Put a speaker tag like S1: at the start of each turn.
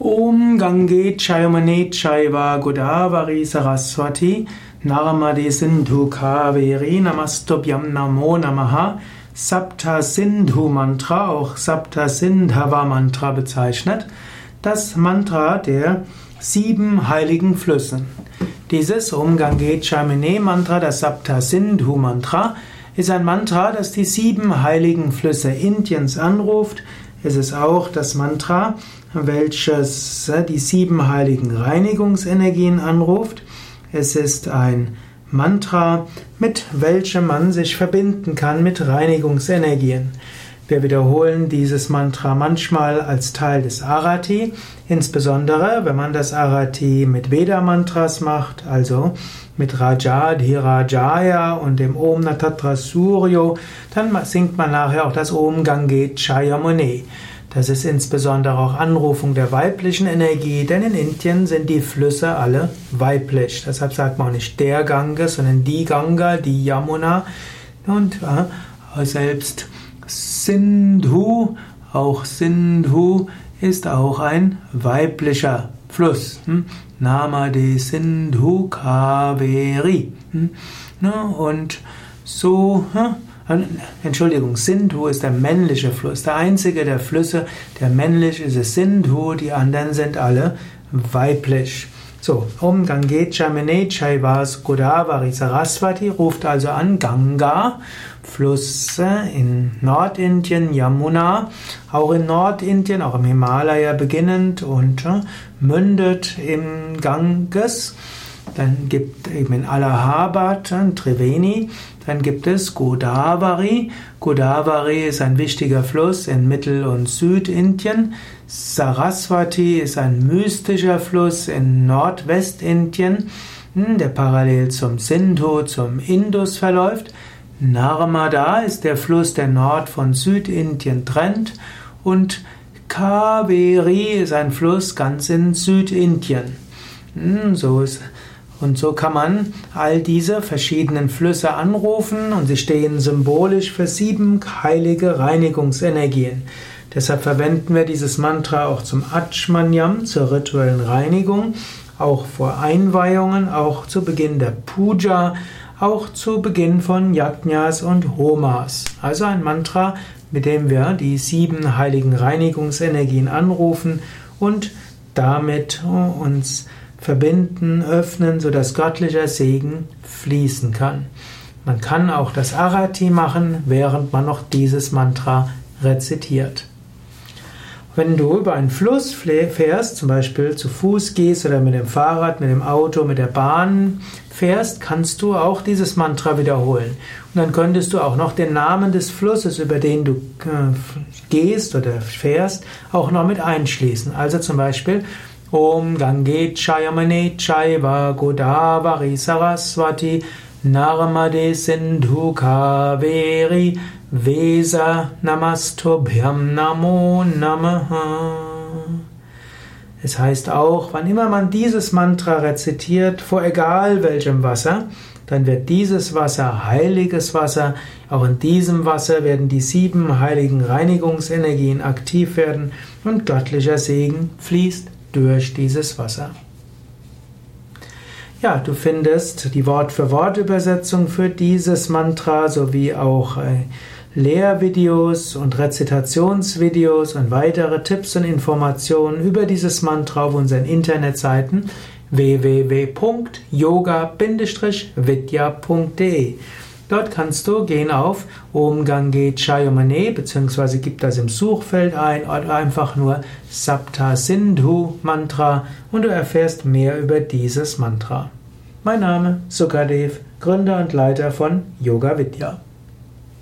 S1: Om Gange Chayamane Chaiva Godavari Saraswati Narmade Sindhu Kaveri Namastobhyam Namo Namaha Sapta Sindhu Mantra, auch Sapta Sindhava Mantra bezeichnet, das Mantra der sieben heiligen Flüsse. Dieses Om Gange Chayamane Mantra, das Sapta Sindhu Mantra, ist ein Mantra, das die sieben heiligen Flüsse Indiens anruft. Es ist auch das Mantra, welches äh, die sieben heiligen Reinigungsenergien anruft. Es ist ein Mantra, mit welchem man sich verbinden kann mit Reinigungsenergien. Wir wiederholen dieses Mantra manchmal als Teil des Arati, insbesondere wenn man das Arati mit Veda-Mantras macht, also mit Raja Dhirajaya und dem Om Natatra Suryo, dann singt man nachher auch das Om Gange Chayamune. Das ist insbesondere auch Anrufung der weiblichen Energie, denn in Indien sind die Flüsse alle weiblich. Deshalb sagt man auch nicht der Gange, sondern die Ganga, die Yamuna und äh, selbst Sindhu, auch Sindhu ist auch ein weiblicher Fluss. Hm? Namade Sindhu Kaveri. Hm? Und so, hm? Entschuldigung, Sindhu ist der männliche Fluss. Der einzige der Flüsse, der männlich ist, ist Sindhu, die anderen sind alle weiblich. So, Om Gange Chamene Chaivas Godavari Saraswati ruft also an Ganga, Flüsse in Nordindien, Yamuna, auch in Nordindien, auch im Himalaya beginnend und äh, mündet im Ganges. Dann gibt eben in Allahabad, äh, Triveni, dann gibt es Godavari. Godavari ist ein wichtiger Fluss in Mittel- und Südindien. Saraswati ist ein mystischer Fluss in Nordwestindien, hm, der parallel zum Sindhu, zum Indus verläuft. Narmada ist der Fluss, der Nord- von Südindien trennt. Und Kaveri ist ein Fluss ganz in Südindien. Hm, so ist und so kann man all diese verschiedenen Flüsse anrufen und sie stehen symbolisch für sieben heilige Reinigungsenergien. Deshalb verwenden wir dieses Mantra auch zum Achmanyam, zur rituellen Reinigung, auch vor Einweihungen, auch zu Beginn der Puja, auch zu Beginn von Yajnas und Homas. Also ein Mantra, mit dem wir die sieben heiligen Reinigungsenergien anrufen und damit uns verbinden, öffnen, sodass göttlicher Segen fließen kann. Man kann auch das Arati machen, während man noch dieses Mantra rezitiert. Wenn du über einen Fluss fährst, zum Beispiel zu Fuß gehst oder mit dem Fahrrad, mit dem Auto, mit der Bahn fährst, kannst du auch dieses Mantra wiederholen. Und dann könntest du auch noch den Namen des Flusses, über den du äh, gehst oder fährst, auch noch mit einschließen. Also zum Beispiel Om Gange Chayamane Chaiva Godavari Saraswati Narmade Sindhu Kaveri Vesa Namastobhyam Namo Namaha. Es heißt auch, wann immer man dieses Mantra rezitiert, vor egal welchem Wasser, dann wird dieses Wasser heiliges Wasser. Auch in diesem Wasser werden die sieben heiligen Reinigungsenergien aktiv werden und göttlicher Segen fließt durch dieses Wasser. Ja, du findest die Wort-für-Wort-Übersetzung für dieses Mantra sowie auch äh, Lehrvideos und Rezitationsvideos und weitere Tipps und Informationen über dieses Mantra auf unseren Internetseiten www.yoga-vidya.de Dort kannst du gehen auf Om Gange Chayamane beziehungsweise gib das im Suchfeld ein oder einfach nur Sapta Sindhu Mantra und du erfährst mehr über dieses Mantra. Mein Name Sukadev, Gründer und Leiter von Yoga Vidya.